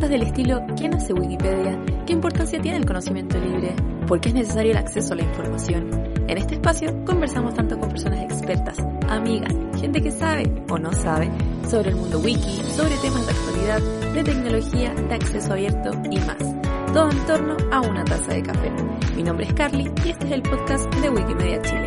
Preguntas del estilo ¿quién hace Wikipedia? ¿Qué importancia tiene el conocimiento libre? ¿Por qué es necesario el acceso a la información? En este espacio conversamos tanto con personas expertas, amigas, gente que sabe o no sabe sobre el mundo wiki, sobre temas de actualidad, de tecnología, de acceso abierto y más. Todo en torno a una taza de café. Mi nombre es Carly y este es el podcast de Wikimedia Chile.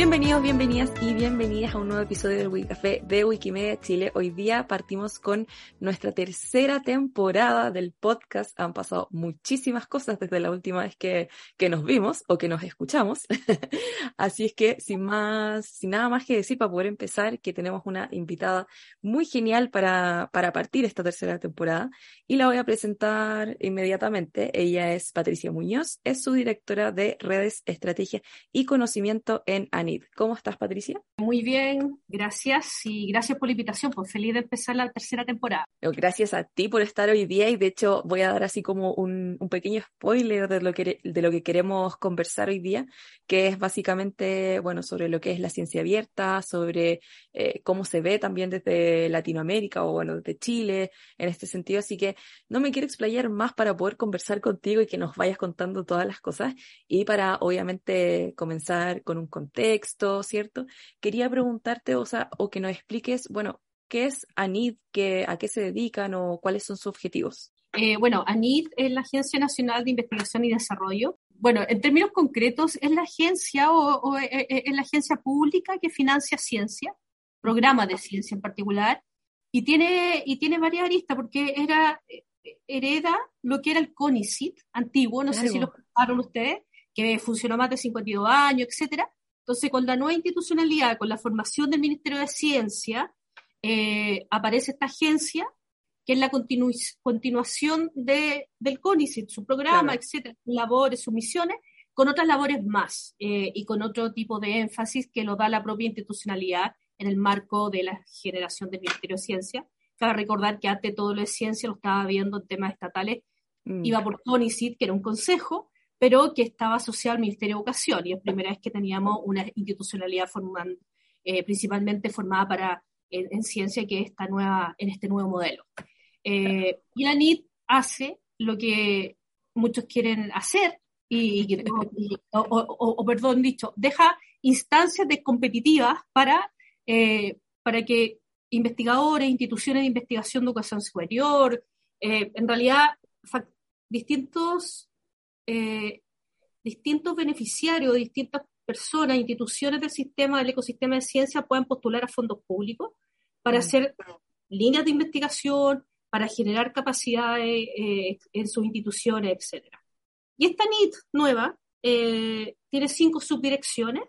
Bienvenidos, bienvenidas bienvenidas a un nuevo episodio del Wikicafé de Wikimedia Chile. Hoy día partimos con nuestra tercera temporada del podcast. Han pasado muchísimas cosas desde la última vez que, que nos vimos o que nos escuchamos. Así es que sin más, sin nada más que decir para poder empezar, que tenemos una invitada muy genial para, para partir esta tercera temporada y la voy a presentar inmediatamente. Ella es Patricia Muñoz, es su directora de redes, estrategia y conocimiento en ANID. ¿Cómo estás, Patricia? Muy bien, gracias y gracias por la invitación, pues feliz de empezar la tercera temporada. Gracias a ti por estar hoy día y de hecho voy a dar así como un, un pequeño spoiler de lo, que, de lo que queremos conversar hoy día, que es básicamente, bueno, sobre lo que es la ciencia abierta, sobre eh, cómo se ve también desde Latinoamérica o bueno, desde Chile en este sentido. Así que no me quiero explayar más para poder conversar contigo y que nos vayas contando todas las cosas y para obviamente comenzar con un contexto, ¿cierto? Quería preguntarte, o sea, o que nos expliques, bueno, ¿qué es ANID? ¿Qué, ¿A qué se dedican o cuáles son sus objetivos? Eh, bueno, ANID es la Agencia Nacional de Investigación y Desarrollo. Bueno, en términos concretos, es la agencia o, o, eh, eh, es la agencia pública que financia ciencia, programas de ciencia en particular, y tiene, y tiene varias aristas porque era, eh, hereda lo que era el CONICIT antiguo, no sé si lo Claro. escucharon ustedes, que funcionó más de 52 años, etcétera. Entonces, con la nueva institucionalidad, con la formación del Ministerio de Ciencia, eh, aparece esta agencia, que es la continu- continuación de, del CONICET, su programa, Claro. etcétera, sus labores, sus misiones, con otras labores más eh, y con otro tipo de énfasis que lo da la propia institucionalidad en el marco de la generación del Ministerio de Ciencia. Cabe recordar que antes todo lo de ciencia lo estaba viendo en temas estatales, Mm, iba por CONICIT, que era un consejo, pero que estaba asociado al Ministerio de Educación, y es la primera vez que teníamos una institucionalidad forman- eh, principalmente formada para, en, en ciencia, que esta nueva, en este nuevo modelo. Eh, y la NIT hace lo que muchos quieren hacer, y, y- y- o, o- o- o, perdón dicho, deja instancias de competitivas para, eh, para que investigadores, instituciones de investigación de educación superior, en realidad distintos, eh, distintos beneficiarios, distintas personas, instituciones del sistema, del ecosistema de ciencia puedan postular a fondos públicos para Mm. hacer líneas de investigación, para generar capacidades eh, en sus instituciones, etcétera. Y esta NIT nueva eh, tiene cinco subdirecciones.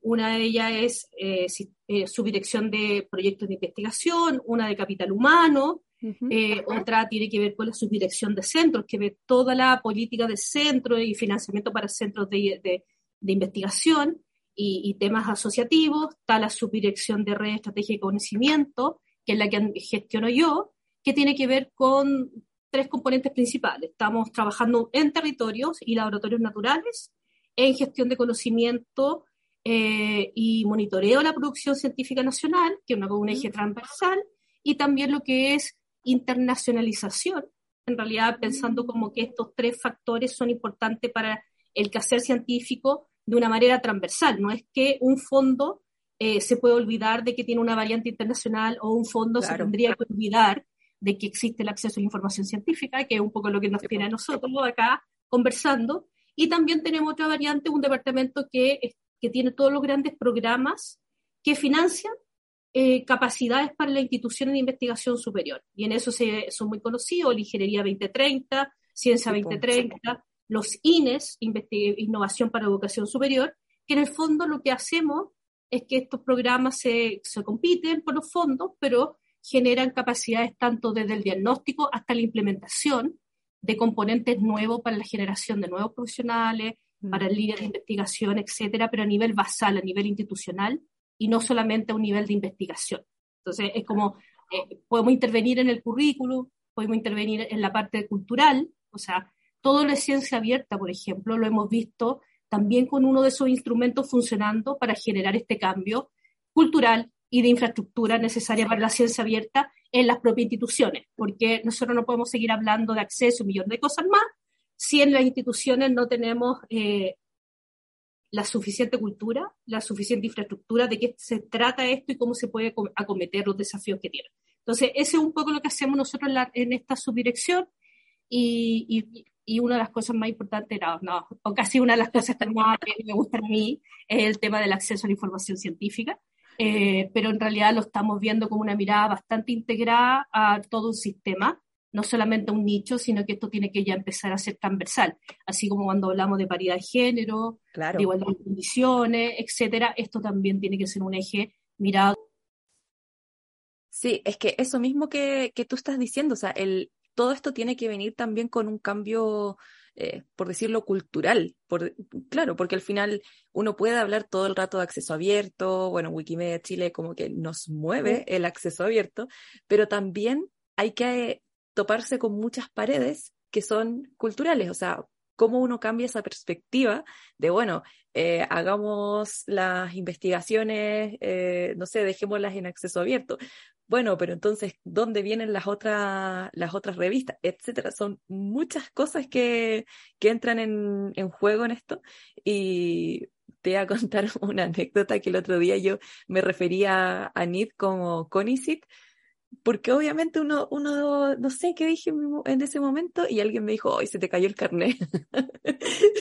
Una de ellas es eh, subdirección de proyectos de investigación, una de capital humano, ujú. eh, otra tiene que ver con la subdirección de centros, que ve toda la política de centros y financiamiento para centros de, de- de investigación y, y temas asociativos. Está la subdirección de red, estrategia y conocimiento, que es la que gestiono yo, que tiene que ver con tres componentes principales. Estamos trabajando en territorios y laboratorios naturales, en gestión de conocimiento eh, y monitoreo de la producción científica nacional, que es una- un eje transversal, y también lo que es internacionalización, en realidad pensando como que estos tres factores son importantes para el quehacer científico de una manera transversal. No es que un fondo eh, se puede olvidar de que tiene una variante internacional o un fondo se Claro. tendría que olvidar de que existe el acceso a la información científica, que es un poco lo que nos tiene a nosotros acá conversando. Y también tenemos otra variante, un departamento que, que tiene todos los grandes programas que financian eh, capacidades para las instituciones de investigación superior. Y en eso se, son muy conocidos, la Ingeniería 2030, Ciencia Sí, po, 2030, los INES, Innovación para Educación Superior, que en el fondo lo que hacemos es que estos programas se, se compiten por los fondos, pero generan capacidades tanto desde el diagnóstico hasta la implementación de componentes nuevos para la generación de nuevos profesionales, Mm. para líneas de investigación, etcétera, pero a nivel basal, a nivel institucional y no solamente a un nivel de investigación. Entonces, es como eh, podemos intervenir en el currículum, podemos intervenir en la parte cultural, o sea, todo lo de ciencia abierta, por ejemplo, lo hemos visto también con uno de esos instrumentos funcionando para generar este cambio cultural y de infraestructura necesaria para la ciencia abierta en las propias instituciones, porque nosotros no podemos seguir hablando de acceso, un millón de cosas más, si en las instituciones no tenemos eh, la suficiente cultura, la suficiente infraestructura de qué se trata esto y cómo se puede acom- acometer los desafíos que tiene. Entonces, ese es un poco lo que hacemos nosotros en, la- en esta subdirección y, y- y una de las cosas más importantes, no, no, o casi una de las cosas que más me gustan a mí es el tema del acceso a la información científica, eh, pero en realidad lo estamos viendo con una mirada bastante integrada a todo un sistema, no solamente a un nicho, sino que esto tiene que ya empezar a ser transversal, así como cuando hablamos de paridad de género, Claro. de igualdad de condiciones, etcétera, esto también tiene que ser un eje mirado Sí, es que eso mismo que, que tú estás diciendo, o sea, el, todo esto tiene que venir también con un cambio, eh, por decirlo, cultural. Por, claro, porque al final uno puede hablar todo el rato de acceso abierto, bueno, Wikimedia Chile como que nos mueve el acceso abierto, pero también hay que toparse con muchas paredes que son culturales, o sea, cómo uno cambia esa perspectiva de, bueno, eh, hagamos las investigaciones, eh, no sé, dejémoslas en acceso abierto. Bueno, pero entonces, ¿dónde vienen las otras, las otras revistas? Etcétera. Son muchas cosas que, que entran en, en juego en esto. Y te voy a contar una anécdota que el otro día yo me refería a NID como CONICIT, porque obviamente uno, uno, no sé qué dije en ese momento, y alguien me dijo, hoy se te cayó el carnet.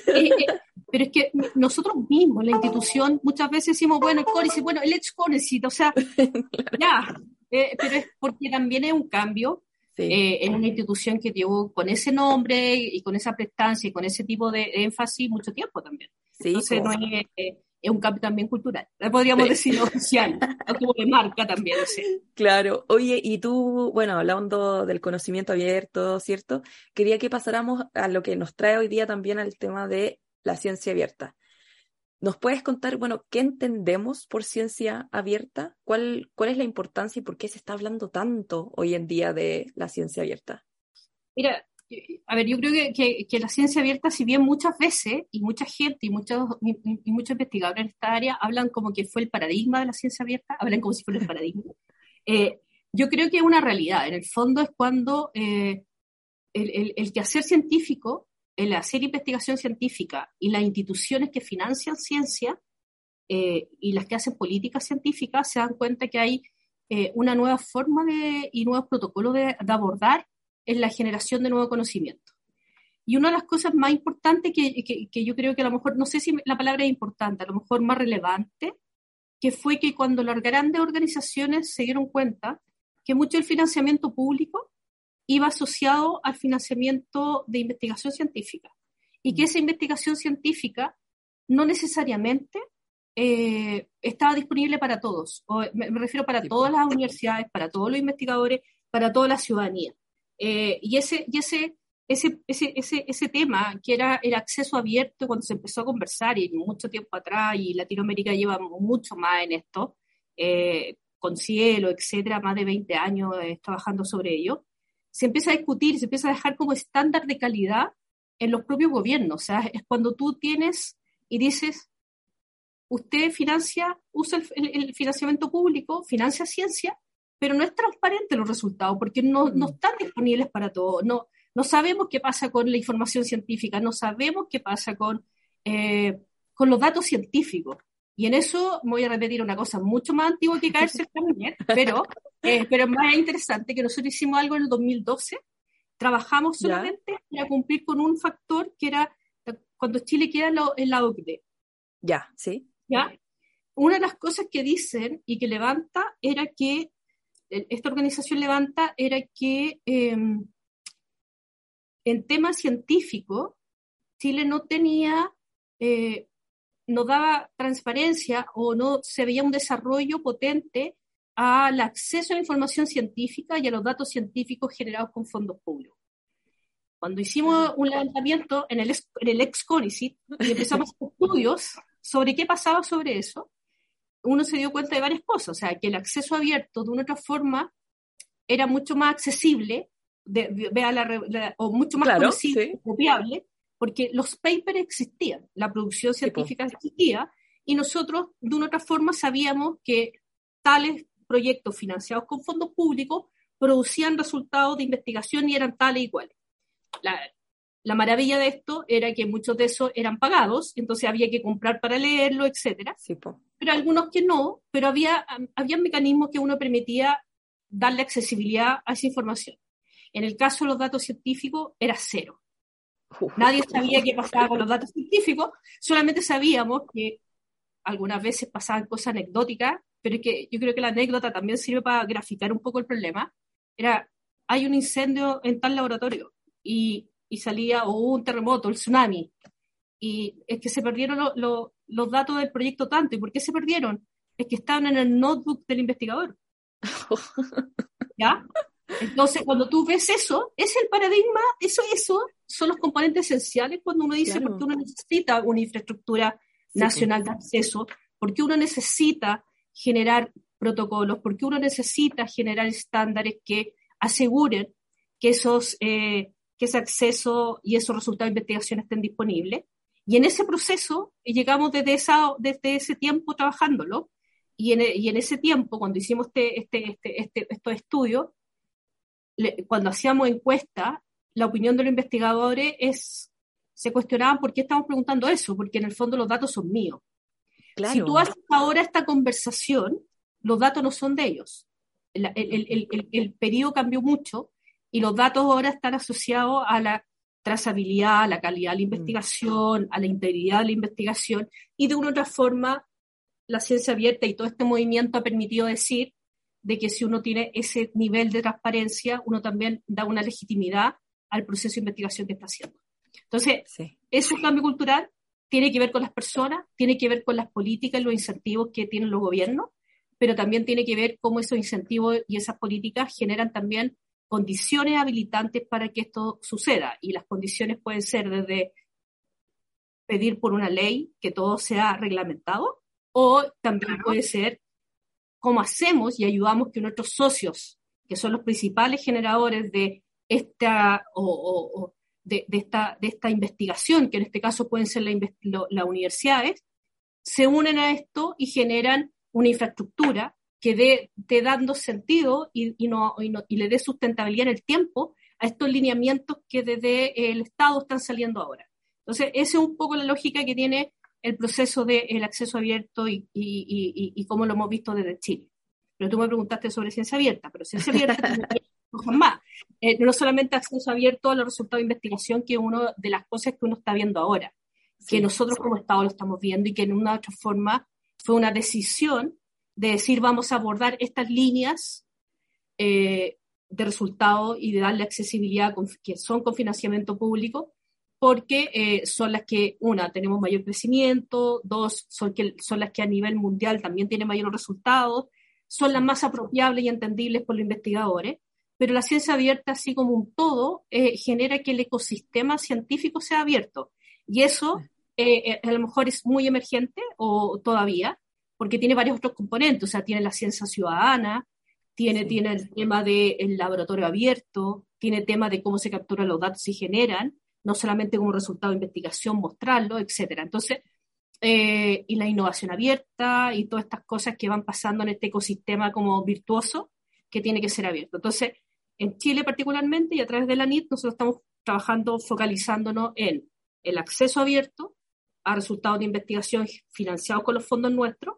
Eh, eh, pero es que nosotros mismos, la institución, muchas veces decimos, bueno, el CONICET, bueno, el ex CONICET, o sea, ya, eh, pero es porque también es un cambio Sí, eh, en una institución que llevó con ese nombre y con esa prestancia y con ese tipo de énfasis mucho tiempo también. sí, Entonces, no es, es un cambio también cultural, podríamos Sí. decir oficial, como de marca también, sé. Claro, oye, y tú, bueno, hablando del conocimiento abierto, ¿cierto? Quería que pasáramos a lo que nos trae hoy día también al tema de la ciencia abierta. ¿Nos puedes contar, bueno, qué entendemos por ciencia abierta? ¿Cuál, cuál es la importancia y por qué se está hablando tanto hoy en día de la ciencia abierta? Mira, a ver, yo creo que, que- que la ciencia abierta, si bien muchas veces, y mucha gente y muchos, y, y muchos investigadores en esta área hablan como que fue el paradigma de la ciencia abierta, hablan como si fuera el paradigma, eh, yo creo que es una realidad. En el fondo es cuando eh, el, el, el quehacer científico, el hacer investigación científica y las instituciones que financian ciencia eh, y las que hacen políticas científicas se dan cuenta que hay eh, una nueva forma de, y nuevos protocolos de, de abordar en la generación de nuevo conocimiento. Y una de las cosas más importantes que, que, que, yo creo que a lo mejor, no sé si la palabra es importante, a lo mejor más relevante, que fue que cuando las grandes organizaciones se dieron cuenta que mucho del financiamiento público iba asociado al financiamiento de investigación científica y que esa investigación científica no necesariamente eh, estaba disponible para todos. O me, me, refiero para todas las universidades, para todos los investigadores, para toda la ciudadanía. Eh, y ese, y ese, ese, ese, ese, tema, que era el acceso abierto cuando se empezó a conversar y mucho tiempo atrás, y Latinoamérica lleva mucho más en esto, eh, con Cielo, etcétera, más de 20 años eh, trabajando sobre ello, se empieza a discutir, se empieza a dejar como estándar de calidad en los propios gobiernos. O sea, es cuando tú tienes y dices, usted financia, usa el, el, el financiamiento público, financia ciencia, pero no es transparente los resultados porque no, Mm. no están disponibles para todos. No, no sabemos qué pasa con la información científica, no sabemos qué pasa con, eh, con los datos científicos. Y en eso voy a repetir una cosa mucho más antigua que caerse el camino, pero, eh, pero más interesante que nosotros hicimos algo en el 2012, trabajamos solamente ¿Ya? para cumplir con un factor que era cuando Chile queda en la OCDE. Ya, sí. ¿Ya? una de las cosas que dicen y que levanta era que, esta organización levanta, era que eh, en temas científicos, Chile no tenía, eh, no daba transparencia o no se veía un desarrollo potente al acceso a la información científica y a los datos científicos generados con fondos públicos. Cuando hicimos un levantamiento en el, en el ex CONICIT y empezamos estudios sobre qué pasaba sobre eso, uno se dio cuenta de varias cosas, o sea, que el acceso abierto de una otra forma era mucho más accesible de- la la- o mucho más Claro, conocible, sí. copiable, porque los papers existían, la producción científica existía, y nosotros de una otra forma sabíamos que tales proyectos financiados con fondos públicos producían resultados de investigación y eran tales y iguales. La, la maravilla de esto era que muchos de esos eran pagados, entonces había que comprar para leerlo, etcétera Sí, pero algunos que no, pero había, había mecanismos que uno permitía darle accesibilidad a esa información. En el caso de los datos científicos era cero. Nadie sabía qué pasaba con los datos científicos, solamente sabíamos que algunas veces pasaban cosas anecdóticas, pero es que yo creo que la anécdota también sirve para graficar un poco el problema. Era, hay un incendio en tal laboratorio y, y salía, o hubo un terremoto, el tsunami, y es que se perdieron lo- lo- los datos del proyecto tanto. ¿Y por qué se perdieron? Es que estaban en el notebook del investigador. ¿Ya? Entonces, cuando tú ves eso, es el paradigma, eso, eso son los componentes esenciales cuando uno dice Claro. por qué uno necesita una infraestructura Sí, nacional de acceso, por qué uno necesita generar protocolos, por qué uno necesita generar estándares que aseguren que, esos, eh, que ese acceso y esos resultados de investigación estén disponibles. Y en ese proceso eh, llegamos desde, esa, desde ese tiempo trabajándolo, y en, e- y en ese tiempo, cuando hicimos este, este, este, este- estos estudios, le- cuando hacíamos encuestas, la opinión de los investigadores es, se cuestionaban por qué estamos preguntando eso, porque en el fondo los datos son míos. Claro. Si tú haces ahora esta conversación, los datos no son de ellos. El, el, el, el- el- el periodo cambió mucho y los datos ahora están asociados a la trazabilidad, a la calidad de la investigación, a la integridad de la investigación y de una u otra forma la ciencia abierta y todo este movimiento ha permitido decir de que si uno tiene ese nivel de transparencia, uno también da una legitimidad al proceso de investigación que está haciendo. Entonces, Sí. ese cambio cultural tiene que ver con las personas, tiene que ver con las políticas y los incentivos que tienen los gobiernos, pero también tiene que ver cómo esos incentivos y esas políticas generan también condiciones habilitantes para que esto suceda. Y las condiciones pueden ser desde pedir por una ley que todo sea reglamentado, o también puede ser cómo hacemos y ayudamos que nuestros socios, que son los principales generadores de esta, o, o- o de, de esta, de esta investigación, que en este caso pueden ser la las universidades, se unen a esto y generan una infraestructura que dé dé dando sentido y, y no, y, no- y le dé sustentabilidad en el tiempo a estos lineamientos que desde el Estado están saliendo ahora. Entonces, esa es un poco la lógica que tiene el proceso del acceso abierto y, y- cómo lo hemos visto desde Chile. Pero tú me preguntaste sobre ciencia abierta, pero ciencia abierta cosas más. Eh, no solamente acceso abierto a los resultados de investigación, que es una de las cosas que uno está viendo ahora, que Sí. nosotros como Estado lo estamos viendo y que en una u otra forma fue una decisión de decir vamos a abordar estas líneas eh, de resultados y de darle accesibilidad con- que son con financiamiento público, porque eh, son las que, una, tenemos mayor crecimiento, dos, son, que, son las que a nivel mundial también tienen mayores resultados, son las más apropiables y entendibles por los investigadores, pero la ciencia abierta, así como un todo, eh, genera que el ecosistema científico sea abierto. Y eso eh, a lo mejor es muy emergente o todavía, porque tiene varios otros componentes, o sea, tiene la ciencia ciudadana, tiene, Sí. tiene el tema del laboratorio abierto, tiene tema de cómo se capturan los datos y generan, no solamente como resultado de investigación, mostrarlo, etcétera. Entonces, eh, y la innovación abierta y todas estas cosas que van pasando en este ecosistema como virtuoso que tiene que ser abierto. Entonces, en Chile particularmente y a través de la NIT, nosotros estamos trabajando, focalizándonos en el acceso abierto a resultados de investigación financiados con los fondos nuestros,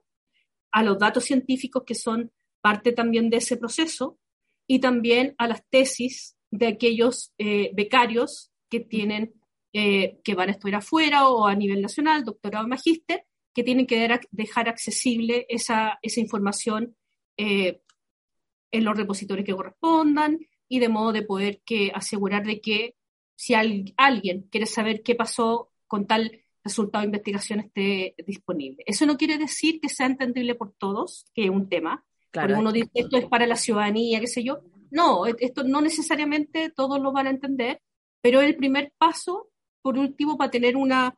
a los datos científicos que son parte también de ese proceso y también a las tesis de aquellos eh, becarios que tienen, eh, que van a estudiar afuera o a nivel nacional, doctorado o magíster, que tienen que dejar accesible esa, información eh, en los repositorios que correspondan y de modo de poder que asegurar de que si al- alguien quiere saber qué pasó con tal resultado de investigación esté disponible. Eso no quiere decir que sea entendible por todos, que es un tema, Claro, porque uno dice esto es para la ciudadanía, qué sé yo. No, e- esto no necesariamente todos lo van a entender, pero es el primer paso, por último, para tener una...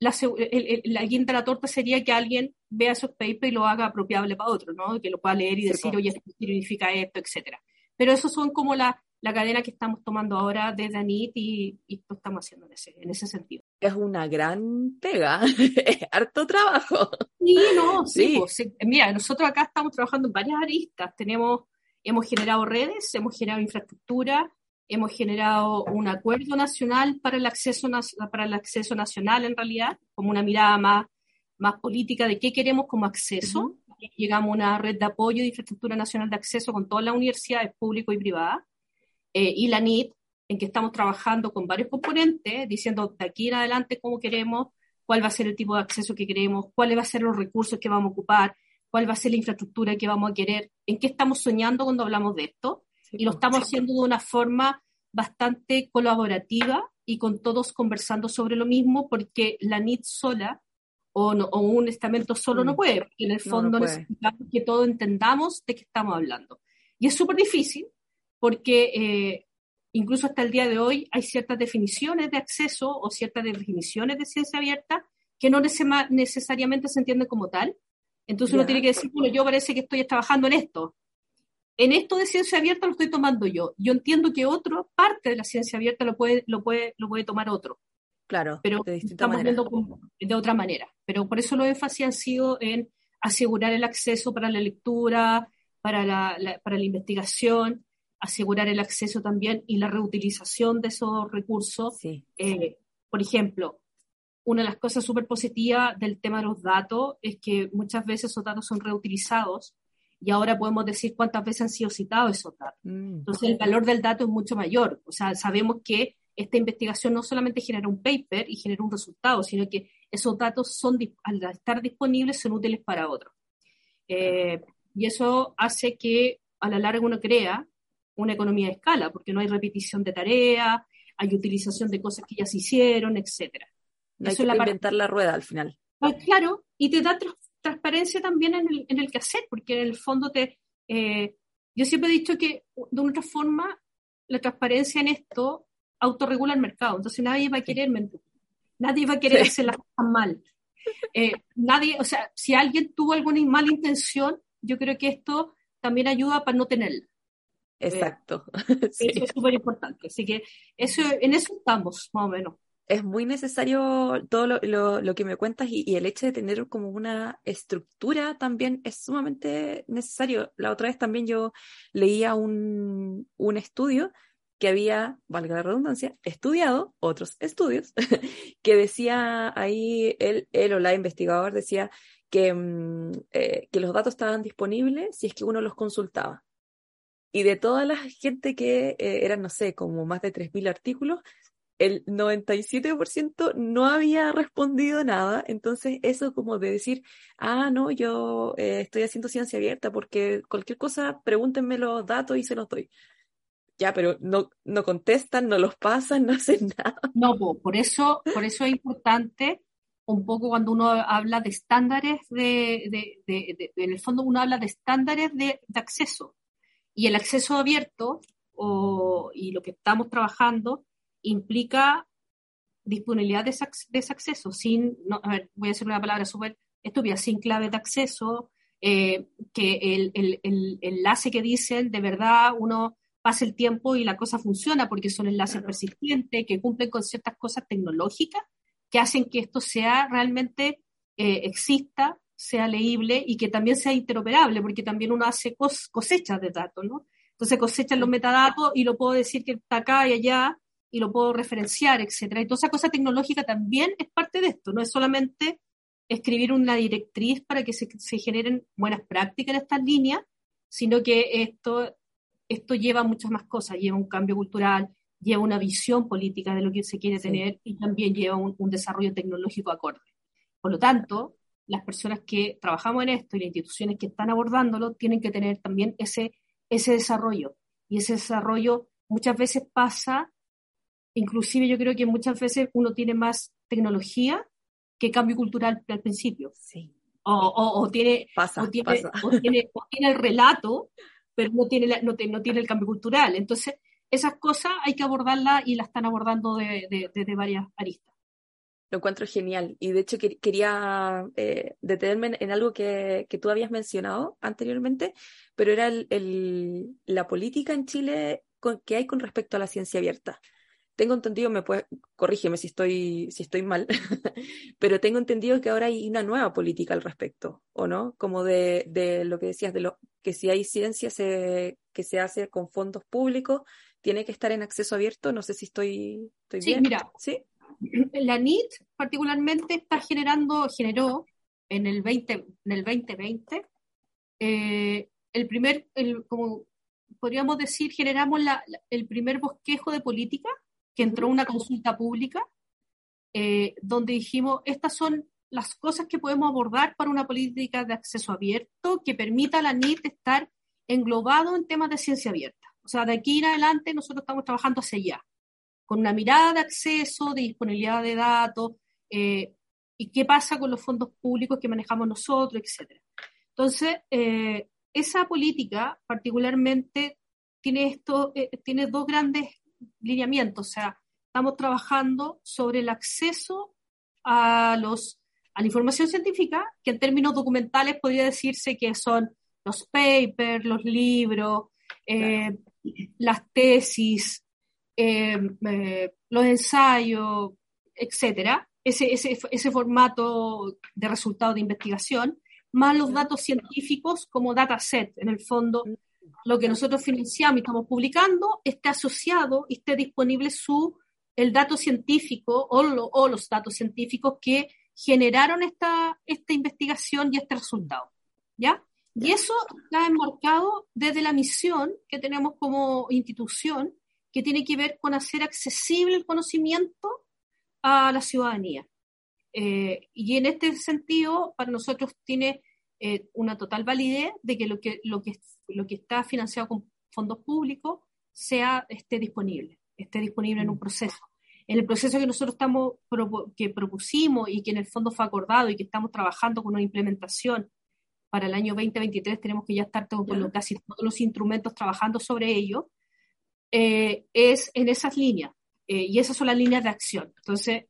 La, el- el- la guinda de la torta sería que alguien vea esos papers y lo haga apropiable para otro, ¿no? Que lo pueda leer y Sí, decir, oye, esto significa esto, etcétera. Pero esos son como la, la cadena que estamos tomando ahora desde ANIT y, y lo estamos haciendo en ese, en ese sentido. es una gran pega, es harto trabajo. Sí, no, sí, Sí. pues, sí. Mira, nosotros acá estamos trabajando en varias aristas. Tenemos, hemos generado redes, hemos generado infraestructura, hemos generado un acuerdo nacional para el acceso, para el acceso nacional, en realidad, como una mirada más, más política de qué queremos como acceso. Llegamos a una red de apoyo de infraestructura nacional de acceso con todas las universidades públicas y privadas. Eh, y la NIT, en que estamos trabajando con varios componentes, diciendo de aquí en adelante cómo queremos cuál va a ser el tipo de acceso que queremos, cuáles van a ser los recursos que vamos a ocupar, cuál va a ser la infraestructura que vamos a querer, en qué estamos soñando cuando hablamos de esto. Y lo estamos haciendo de una forma bastante colaborativa y con todos conversando sobre lo mismo, porque la NIT sola o, no- o un estamento solo no Mm. puede, porque en el No, no fondo puede. necesitamos que todos entendamos de qué estamos hablando. Y es súper difícil porque eh, incluso hasta el día de hoy hay ciertas definiciones de acceso o ciertas definiciones de ciencia abierta que no necesariamente se entienden como tal. Entonces uno tiene que decir, bueno, yo parece que estoy trabajando en esto. En esto de ciencia abierta lo estoy tomando yo. Yo entiendo que otro parte de la ciencia abierta lo puede, lo puede, lo puede tomar otro Claro, pero de estamos manera. viendo como- de otra manera. Pero por eso los énfasis han sido en asegurar el acceso para la lectura, para la, la- para la investigación, asegurar el acceso también y la reutilización de esos recursos. Sí, Eh, por ejemplo, una de las cosas súper positivas del tema de los datos es que muchas veces esos datos son reutilizados y ahora podemos decir cuántas veces han sido citados esos datos. Mm, Entonces el valor del dato es mucho mayor. O sea, sabemos que esta investigación no solamente genera un paper y genera un resultado, sino que esos datos son, al estar disponibles son útiles para otros. Eh, y eso hace que a la larga uno crea una economía de escala, porque no hay repetición de tareas, hay utilización de cosas que ya se hicieron, etcétera. no hay Eso que es la inventar la rueda al final. Ah, claro, y te da transparencia también en el, en el quehacer, porque en el fondo te... eh, yo siempre he dicho que de una otra forma la transparencia en esto autorregula el mercado, entonces nadie va a querer mentir, nadie va a querer Sí. hacer las cosas mal. Eh, nadie, o sea, si alguien tuvo alguna mala intención, yo creo que esto también ayuda para no tenerla. Exacto. Sí. Eso es súper importante. Así que eso, en eso estamos, más o menos. Es muy necesario todo lo, lo- lo que me cuentas y, y el hecho de tener como una estructura también es sumamente necesario. La otra vez también yo leía un, un estudio que había, valga la redundancia, estudiado otros estudios, que decía ahí, él, él o la investigador decía que, mm, eh, que los datos estaban disponibles si es que uno los consultaba. Y de toda la gente que eh, eran, no sé, como más de 3.000 artículos, el 97% no había respondido nada, entonces eso como de decir, ah, no, yo eh, estoy haciendo ciencia abierta porque cualquier cosa, pregúntenme los datos y se los doy. Ya, pero no, no contestan, no los pasan, no hacen nada. No, po, por eso, por eso es importante un poco cuando uno habla de estándares de, de- de- de- en el fondo uno habla de estándares de acceso. Y el acceso abierto o- y lo que estamos trabajando implica disponibilidad de ese, de ese acceso, sin, no, a ver, voy a decir una palabra súper estúpida, sin clave de acceso, eh, que el, el- el enlace que dicen, de verdad uno pasa el tiempo y la cosa funciona porque son enlaces Claro. persistentes que cumplen con ciertas cosas tecnológicas que hacen que esto sea realmente eh, exista, sea leíble y que también sea interoperable, porque también uno hace cos- cosechas de datos, ¿no? Entonces cosechan los metadatos y lo puedo decir que está acá y allá y lo puedo referenciar, etcétera. Y toda esa cosa tecnológica también es parte de esto, no es solamente escribir una directriz para que se, se generen buenas prácticas en estas líneas, sino que esto, esto lleva muchas más cosas, lleva un cambio cultural, lleva una visión política de lo que se quiere Sí. tener y también lleva un, un desarrollo tecnológico acorde. Por lo tanto, las personas que trabajamos en esto y las instituciones que están abordándolo tienen que tener también ese, ese desarrollo. Y ese desarrollo muchas veces pasa, inclusive yo creo que muchas veces uno tiene más tecnología que cambio cultural al principio. Sí. O, o- o tiene, Pasa, o tiene, pasa. tiene, o tiene el relato, pero no tiene, la- no, te- no tiene el cambio cultural. Entonces, esas cosas hay que abordarlas y las están abordando de- de- desde varias aristas. Lo encuentro genial. Y de hecho que- quería eh, detenerme en, en algo que, que tú habías mencionado anteriormente, pero era el- el- la política en Chile con- que hay con respecto a la ciencia abierta. Tengo entendido, me puedes, corrígeme si estoy, si estoy mal, pero tengo entendido que ahora hay una nueva política al respecto, ¿o no? Como de, de lo que decías, de lo que si hay ciencia se- que se hace con fondos públicos, tiene que estar en acceso abierto. No sé si estoy, estoy Sí, bien. mira, ¿Sí? La NIT particularmente está generando, generó en el 20, en el 2020 eh, el primer, el, como podríamos decir, generamos la- la- el primer bosquejo de política que entró una consulta pública eh, donde dijimos, estas son las cosas que podemos abordar para una política de acceso abierto que permita a la NIT estar englobado en temas de ciencia abierta. O sea, de aquí en adelante nosotros estamos trabajando hacia allá con una mirada de acceso, de disponibilidad de datos, eh, y qué pasa con los fondos públicos que manejamos nosotros, etcétera. Entonces, eh, esa política particularmente tiene, esto, eh, tiene dos grandes lineamientos, o sea, estamos trabajando sobre el acceso a, los, a la información científica, que en términos documentales podría decirse que son los papers, los libros, las tesis, eh, eh, los ensayos, etcétera, ese, ese, ese formato de resultado de investigación, más los datos científicos como dataset, en el fondo, lo que nosotros financiamos y estamos publicando, esté asociado y esté disponible su, el dato científico o, lo- o los datos científicos que generaron esta, esta investigación y este resultado. ¿Ya? Y eso está enmarcado desde la misión que tenemos como institución, que tiene que ver con hacer accesible el conocimiento a la ciudadanía. Eh, y en este sentido, para nosotros tiene eh, una total validez de que lo que, lo que lo que está financiado con fondos públicos sea esté disponible, esté disponible en un proceso. En el proceso que nosotros estamos que propusimos y que en el fondo fue acordado y que estamos trabajando con una implementación para el año 2023 tenemos que ya estar con lo- casi todos los instrumentos trabajando sobre ello, eh, es en esas líneas. eh, y esas son las líneas de acción. Entonces,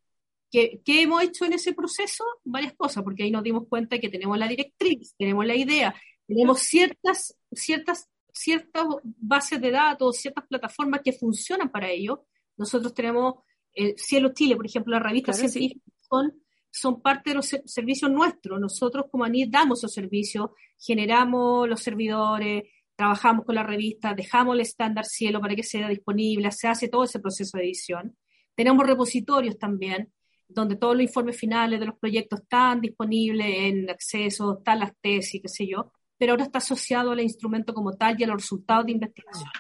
¿qué, qué hemos hecho en ese proceso? Varias cosas, porque ahí nos dimos cuenta que tenemos la directriz, tenemos la idea, tenemos ciertas, ciertas, ciertas bases de datos, ciertas plataformas que funcionan para ello. Nosotros tenemos eh, Cielo Chile, por ejemplo, las revistas Claro, sí. son, son parte de los ser- servicios nuestros. Nosotros como ANIT damos esos servicios, generamos los servidores, trabajamos con la revista, dejamos el estándar Cielo para que sea disponible, se hace todo ese proceso de edición. Tenemos repositorios también, donde todos los informes finales de los proyectos están disponibles en acceso, están las tesis, qué sé yo, pero ahora está asociado al instrumento como tal y a los resultados de investigación.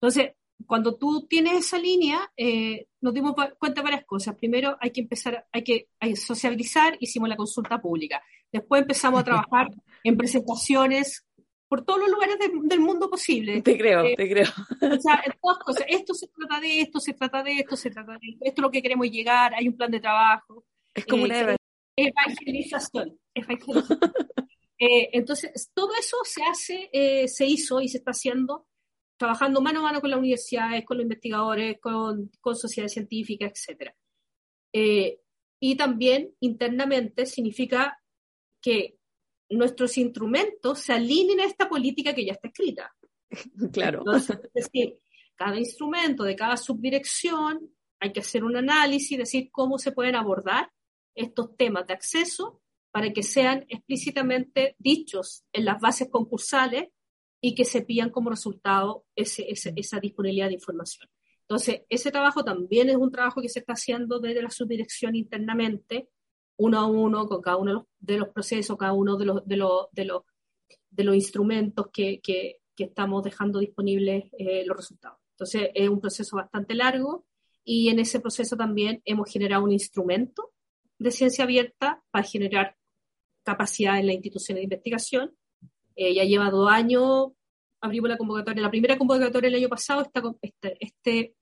Entonces, cuando tú tienes esa línea, eh, nos dimos cuenta de varias cosas. Primero, hay que empezar, hay que, hay sociabilizar, hicimos la consulta pública. Después empezamos a trabajar en presentaciones por todos los lugares de- del mundo posible. Te creo, Eh, te creo. O sea, en todas cosas. Esto se trata de esto, se trata de esto, se trata de esto. Esto es lo que queremos llegar, hay un plan de trabajo. Es como eh, una Evangelización. evangelización. Eh, entonces, todo eso se hace, eh, se hizo y se está haciendo trabajando mano a mano con las universidades, con los investigadores, con, con sociedades científicas, etc. y también internamente significa que nuestros instrumentos se alineen a esta política que ya está escrita. Claro. Entonces, es decir, cada instrumento de cada subdirección hay que hacer un análisis, decir cómo se pueden abordar estos temas de acceso para que sean explícitamente dichos en las bases concursales y que se pillan como resultado ese- ese- esa disponibilidad de información. Entonces, ese trabajo también es un trabajo que se está haciendo desde la subdirección internamente, uno a uno, con cada uno de los, de los procesos, cada uno de los, de los, de los, de los instrumentos que, que, que estamos dejando disponibles eh, los resultados. Entonces, es un proceso bastante largo y en ese proceso también hemos generado un instrumento de ciencia abierta para generar capacidad en la institución de investigación. Eh, ya lleva dos años, abrimos la convocatoria, la primera convocatoria el año pasado, esta, este, este,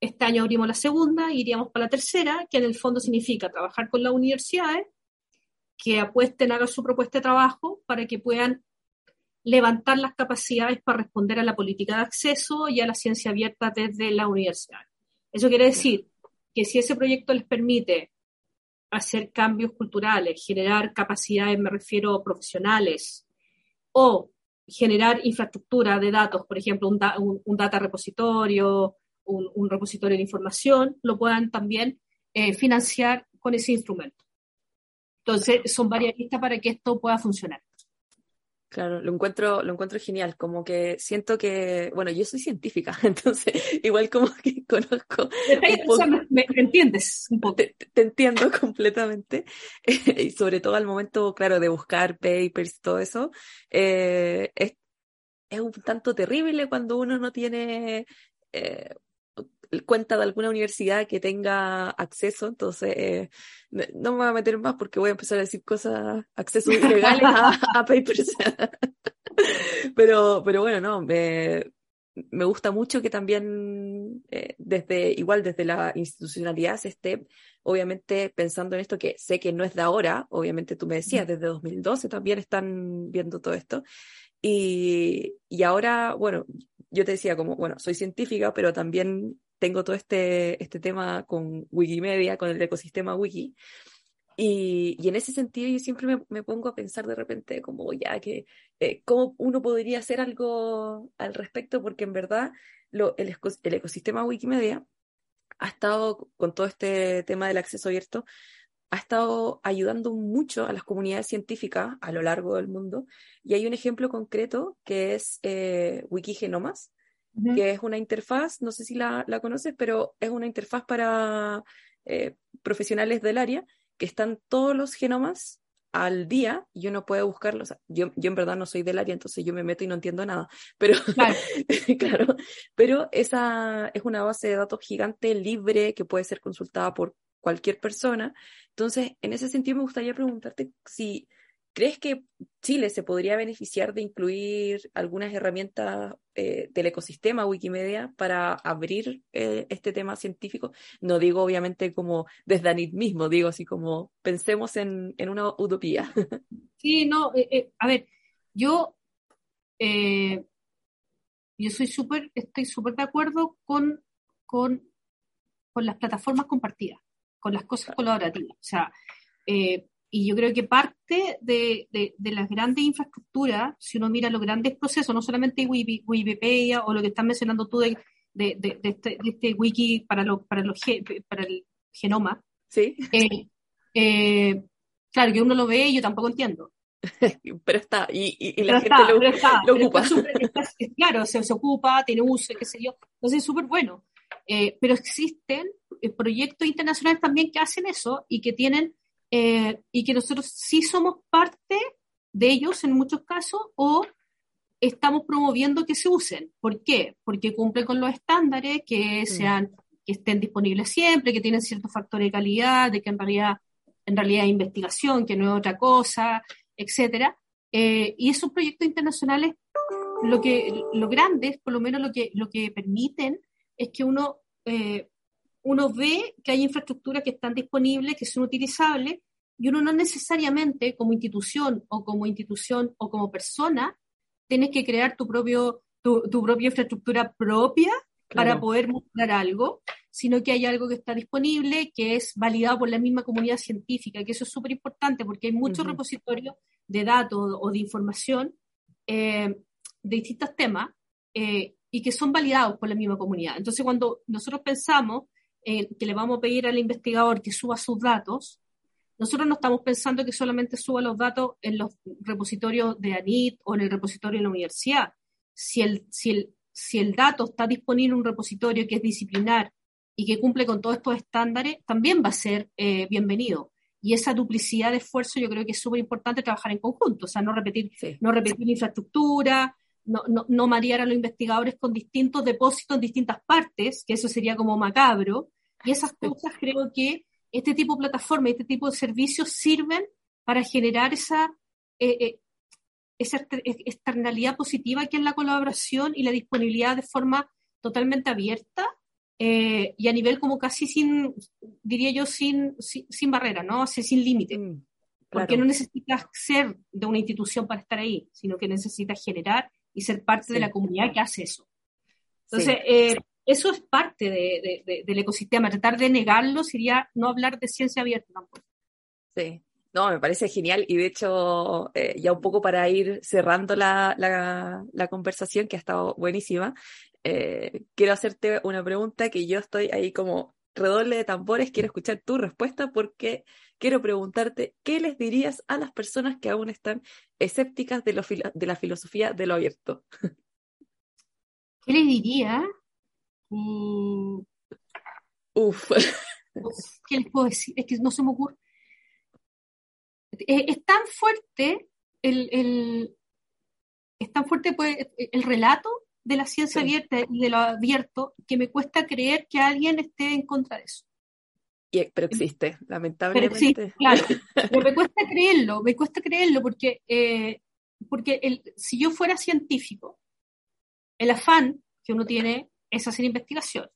este año abrimos la segunda, iríamos para la tercera, que en el fondo significa trabajar con las universidades, que apuesten, hagan su propuesta de trabajo para que puedan levantar las capacidades para responder a la política de acceso y a la ciencia abierta desde la universidad. Eso quiere decir que si ese proyecto les permite hacer cambios culturales, generar capacidades, me refiero, profesionales, o generar infraestructura de datos, por ejemplo, un, da- un- un data repositorio, un, un repositorio de información, lo puedan también eh, financiar con ese instrumento. Entonces, son varias listas para que esto pueda funcionar. Claro, lo encuentro, lo encuentro genial, como que siento que, bueno, yo soy científica, entonces igual como que conozco, me, entiendes un poco. te, te entiendo completamente, y sobre todo al momento, claro, de buscar papers y todo eso, eh, es, es un tanto terrible cuando uno no tiene eh, cuenta de alguna universidad que tenga acceso, entonces eh, no me voy a meter más porque voy a empezar a decir cosas, accesos ilegales a, a papers. Pero, pero bueno, no, me, me gusta mucho que también eh, desde, igual desde la institucionalidad se esté, obviamente pensando en esto que sé que no es de ahora, obviamente tú me decías, desde 2012 también están viendo todo esto. Y, y ahora, bueno, yo te decía como, bueno, soy científica, pero también tengo todo este, este tema con Wikimedia, con el ecosistema Wiki. Y, y en ese sentido yo siempre me, me pongo a pensar de repente como ya que eh, cómo uno podría hacer algo al respecto, porque en verdad lo, el, el ecosistema Wikimedia ha estado con todo este tema del acceso abierto, ha estado ayudando mucho a las comunidades científicas a lo largo del mundo. Y hay un ejemplo concreto que es eh, Wikigenomas, que es una interfaz, no sé si la, la conoces, pero es una interfaz para eh, profesionales del área que están todos los genomas al día y uno puede buscarlos. Yo, yo en verdad no soy del área, entonces yo me meto y no entiendo nada, pero Claro. claro, pero esa es una base de datos gigante, libre, que puede ser consultada por cualquier persona. Entonces, en ese sentido me gustaría preguntarte si crees que Chile se podría beneficiar de incluir algunas herramientas eh, del ecosistema Wikimedia para abrir eh, este tema científico. No digo obviamente como desde ANIT mismo, digo así como pensemos en, en una utopía. Sí, no, eh, a ver, yo, yo soy súper, estoy súper de acuerdo con, con, con las plataformas compartidas, con las cosas colaborativas. O sea, eh, y yo creo que parte de, de, de las grandes infraestructuras, si uno mira los grandes procesos, no solamente Wiki- Wikipedia o lo que estás mencionando tú de, de, este, este wiki para, los para, los, para el genoma, Sí, eh, eh, claro que uno lo ve y yo tampoco entiendo. pero está, y, y- y Pero la está, gente lo, está, lo ocupa. está claro, se, se ocupa, tiene uso, qué sé yo. Entonces es súper bueno. Eh, pero existen proyectos internacionales también que hacen eso y que tienen, eh, y que nosotros sí somos parte de ellos en muchos casos o estamos promoviendo que se usen. ¿Por qué? Porque cumplen con los estándares, que sean, que estén disponibles siempre, que tienen ciertos factores de calidad, de que en realidad, en realidad hay investigación, que no es otra cosa, etcétera. Eh, y esos proyectos internacionales, lo que, lo grandes, por lo menos lo que, lo que permiten, es que uno, eh, uno ve que hay infraestructuras que están disponibles, que son utilizables, y uno no necesariamente como institución o como institución o como persona, tienes que crear tu propio, tu, tu propia infraestructura propia para poder mostrar algo, sino que hay algo que está disponible, que es validado por la misma comunidad científica, que eso es súper importante porque hay muchos Ujú. repositorios de datos o de información eh, de distintos temas eh, y que son validados por la misma comunidad. Entonces, cuando nosotros pensamos eh, que le vamos a pedir al investigador que suba sus datos, nosotros no estamos pensando que solamente suba los datos en los repositorios de ANIT o en el repositorio de la universidad. Si el, si el, si el dato está disponible en un repositorio que es disciplinar y que cumple con todos estos estándares, también va a ser eh, bienvenido. Y esa duplicidad de esfuerzo yo creo que es súper importante trabajar en conjunto, o sea, no repetir, Sí. no repetir infraestructura, no, no, no marear a los investigadores con distintos depósitos en distintas partes, que eso sería como macabro. Y esas cosas creo que este tipo de plataformas, este tipo de servicios sirven para generar esa, eh, eh, esa exter- externalidad positiva que es la colaboración y la disponibilidad de forma totalmente abierta eh, y a nivel como casi sin, diría yo, sin, sin, sin barrera, ¿no? Así, sin límite. Mm, Porque no necesitas ser de una institución para estar ahí, sino que necesitas generar y ser parte de la comunidad que hace eso. Sí. Entonces, eh, eso es parte de- de- de- del ecosistema. Tratar de negarlo sería no hablar de ciencia abierta tampoco. Sí, no, me parece genial y de hecho, eh, ya un poco para ir cerrando la, la, la conversación que ha estado buenísima, eh, quiero hacerte una pregunta que yo estoy ahí como redoble de tambores, quiero escuchar tu respuesta porque quiero preguntarte, ¿qué les dirías a las personas que aún están escépticas de, lo de la filosofía de lo abierto? ¿Qué le diría? Mm, Uf, ¿Qué les puedo decir? Es que no se me ocurre. Es, es tan fuerte el, el- es tan fuerte pues, el relato de la ciencia Sí. abierta y de lo abierto que me cuesta creer que alguien esté en contra de eso. Y- pero existe, Pero sí, lamentablemente. claro. Pero me cuesta creerlo, me cuesta creerlo porque, eh, porque el, si yo fuera científico, el afán que uno tiene es hacer investigación.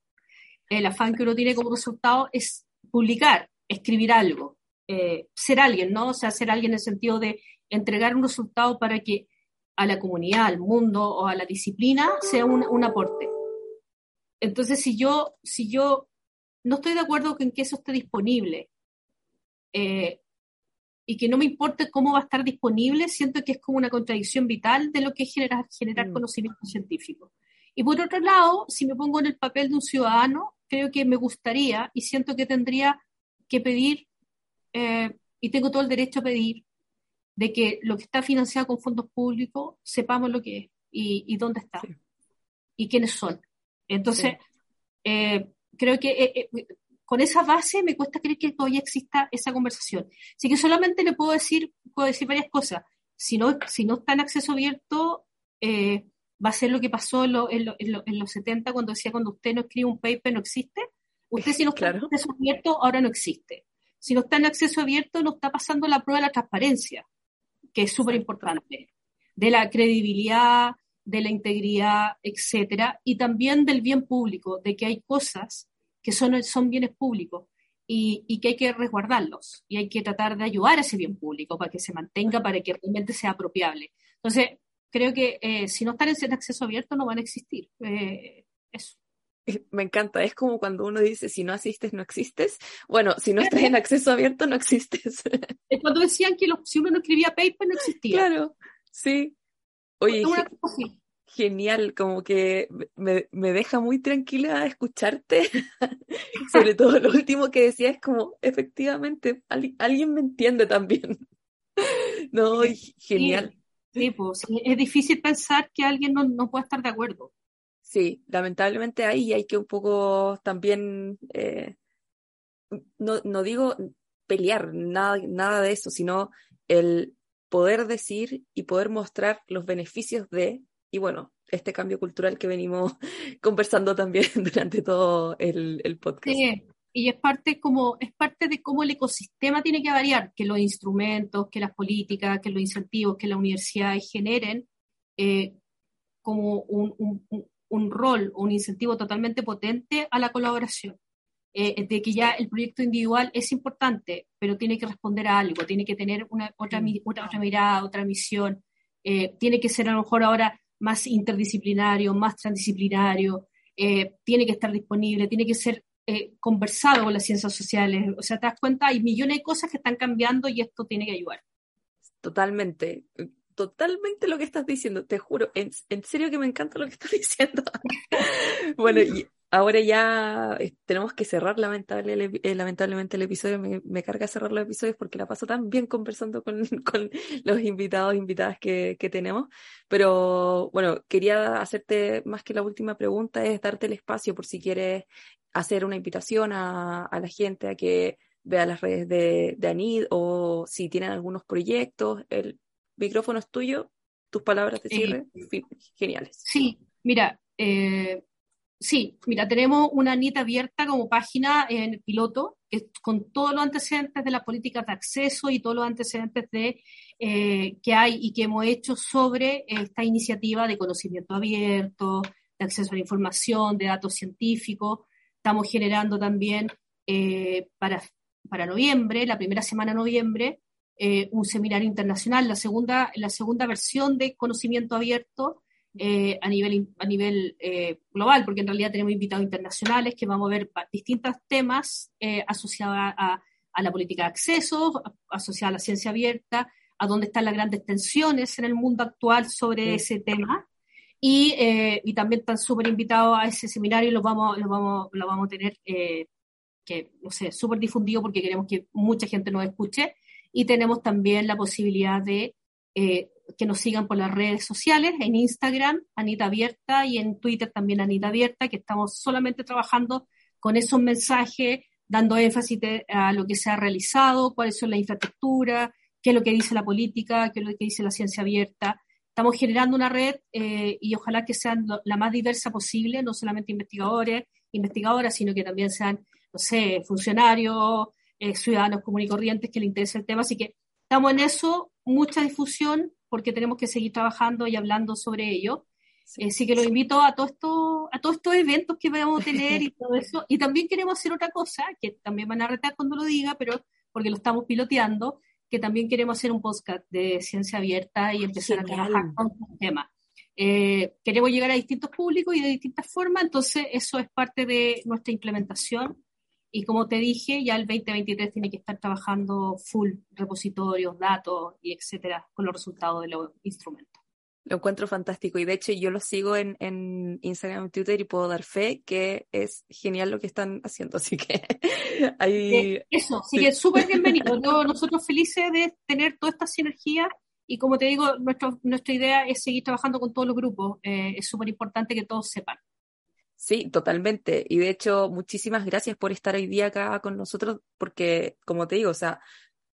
El afán que uno tiene como resultado es publicar, escribir algo, eh, ser alguien, ¿no? O sea, ser alguien en el sentido de entregar un resultado para que a la comunidad, al mundo o a la disciplina sea un, un aporte. Entonces, si yo, si yo no estoy de acuerdo con que eso esté disponible eh, y que no me importe cómo va a estar disponible, siento que es como una contradicción vital de lo que es generar, generar Mm. conocimiento científico. Y por otro lado, si me pongo en el papel de un ciudadano, creo que me gustaría y siento que tendría que pedir, eh, y tengo todo el derecho a pedir, de que lo que está financiado con fondos públicos sepamos lo que es y, y dónde está Sí. y quiénes son. Entonces, eh, creo que eh, eh, con esa base me cuesta creer que todavía exista esa conversación. Así que solamente le puedo decir, puedo decir varias cosas. Si no, si no está en acceso abierto, eh, va a ser lo que pasó en, lo- en lo- en lo- en los 70 cuando decía cuando usted no escribe un paper no existe. Usted si no está Claro. en acceso abierto, ahora no existe. Si no está en acceso abierto, no está pasando la prueba de la transparencia, que es súper importante, de la credibilidad, de la integridad, etcétera, y también del bien público, de que hay cosas que son, son bienes públicos y, y que hay que resguardarlos y hay que tratar de ayudar a ese bien público para que se mantenga, para que realmente sea apropiable. Entonces, creo que eh, si no están en acceso abierto no van a existir. Eh, eso. Me encanta, es como cuando uno dice, si no asistes, no existes. Bueno, si no estás en acceso abierto, no existes. Es cuando decían que los- si uno no escribía paper no existía. Claro, sí. Oye, ge- genial, como que me, me deja muy tranquila escucharte. Sobre todo lo último que decía es como, efectivamente, al- alguien me entiende también. No, genial. Sí, pues sí, es difícil pensar que alguien no, no pueda estar de acuerdo. Sí, lamentablemente ahí hay que un poco también, eh, no, no digo pelear, nada, nada de eso, sino el poder decir y poder mostrar los beneficios de, y bueno, este cambio cultural que venimos conversando también durante todo el, el podcast. Sí, y es parte como, es parte de cómo el ecosistema tiene que variar, que los instrumentos, que las políticas, que los incentivos, que las universidades generen eh, como un, un- rol o un incentivo totalmente potente a la colaboración. Eh, de que ya el proyecto individual es importante, pero tiene que responder a algo, tiene que tener una otra, otra, otra mirada, otra misión, eh, tiene que ser a lo mejor ahora más interdisciplinario, más transdisciplinario, eh, tiene que estar disponible, tiene que ser eh, conversado con las ciencias sociales. O sea, te das cuenta, hay millones de cosas que están cambiando y esto tiene que ayudar. Totalmente, totalmente lo que estás diciendo, te juro, en, en serio que me encanta lo que estás diciendo. Bueno, y ahora ya eh, tenemos que cerrar lamentable, el epi- eh, lamentablemente el episodio, me, me carga cerrar los episodios porque la paso tan bien conversando con, con los invitados e invitadas que, que tenemos, pero bueno, quería hacerte más que la última pregunta, es darte el espacio por si quieres hacer una invitación a, a la gente a que vea las redes de, de ANID o si tienen algunos proyectos, el micrófono es tuyo, tus palabras de cierre, fin- geniales. Sí, mira, eh, Sí, mira, tenemos una Anita abierta como página en el piloto, que con todos los antecedentes de las políticas de acceso y todos los antecedentes de eh, que hay y que hemos hecho sobre esta iniciativa de conocimiento abierto, de acceso a la información, de datos científicos. Estamos generando también eh, para, para noviembre, la primera semana de noviembre, eh, un seminario internacional, la segunda, la segunda versión de conocimiento abierto eh, a nivel, a nivel eh, global, porque en realidad tenemos invitados internacionales que vamos a ver distintos temas eh, asociados a, a, la política de acceso, asociados a la ciencia abierta, a dónde están las grandes tensiones en el mundo actual sobre sí. ese tema. Y, eh, y, también están súper invitados a ese seminario y lo vamos, lo vamos, lo vamos a tener, eh, que, no sé, súper difundido porque queremos que mucha gente nos escuche. Y tenemos también la posibilidad de eh, que nos sigan por las redes sociales, en Instagram, Anita Abierta, y en Twitter también Anita Abierta, que estamos solamente trabajando con esos mensajes, dando énfasis a lo que se ha realizado, cuáles son las infraestructuras, qué es lo que dice la política, qué es lo que dice la ciencia abierta. Estamos generando una red eh, y ojalá que sean lo, la más diversa posible, no solamente investigadores, investigadoras, sino que también sean, no sé, funcionarios, eh, ciudadanos comunes y corrientes que les interese el tema. Así que estamos en eso, mucha difusión, porque tenemos que seguir trabajando y hablando sobre ello. Sí, eh, sí que los invito a, todo esto, a todos estos eventos que vamos a tener y todo eso. Y también queremos hacer otra cosa, que también van a retar cuando lo diga, pero porque lo estamos piloteando, que también queremos hacer un podcast de ciencia abierta y empezar a trabajar con el tema. Eh, queremos llegar a distintos públicos y de distintas formas, entonces eso es parte de nuestra implementación. Y como te dije, ya el 2023 tiene que estar trabajando full repositorios, datos y etcétera, con los resultados de los instrumentos. Lo encuentro fantástico y de hecho yo lo sigo en, en Instagram y Twitter y puedo dar fe que es genial lo que están haciendo, así que ahí... Eso, sí, es súper bienvenido. nosotros felices de tener toda esta sinergia y como te digo, nuestro, nuestra idea es seguir trabajando con todos los grupos. Eh, es súper importante que todos sepan. Sí, totalmente. Y de hecho, muchísimas gracias por estar hoy día acá con nosotros, porque, como te digo, o sea,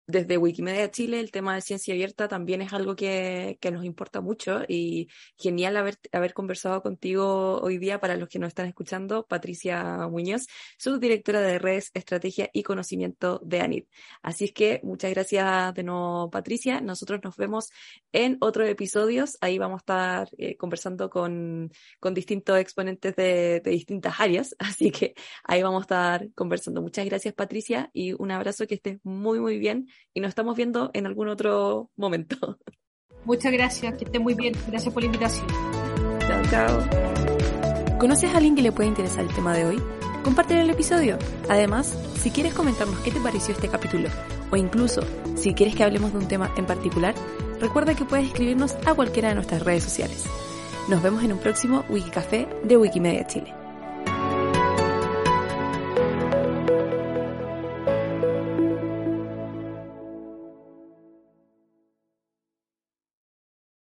desde Wikimedia Chile el tema de ciencia abierta también es algo que, que, nos importa mucho y genial haber, haber conversado contigo hoy día para los que nos están escuchando, Patricia Muñoz, subdirectora de redes, estrategia y conocimiento de ANIT. Así es que muchas gracias de nuevo, Patricia. Nosotros nos vemos en otros episodios. Ahí vamos a estar eh, conversando con, con distintos exponentes de, de distintas áreas. Así que ahí vamos a estar conversando. Muchas gracias, Patricia, y un abrazo que estés muy, muy bien y nos estamos viendo en algún otro momento. Muchas gracias, que esté muy bien. Gracias por la invitación. Chao, chao. ¿Conoces a alguien que le puede interesar el tema de hoy? Comparte el episodio. Además, si quieres comentarnos qué te pareció este capítulo, o incluso si quieres que hablemos de un tema en particular, recuerda que puedes escribirnos a cualquiera de nuestras redes sociales. Nos vemos en un próximo Wikicafé de Wikimedia Chile.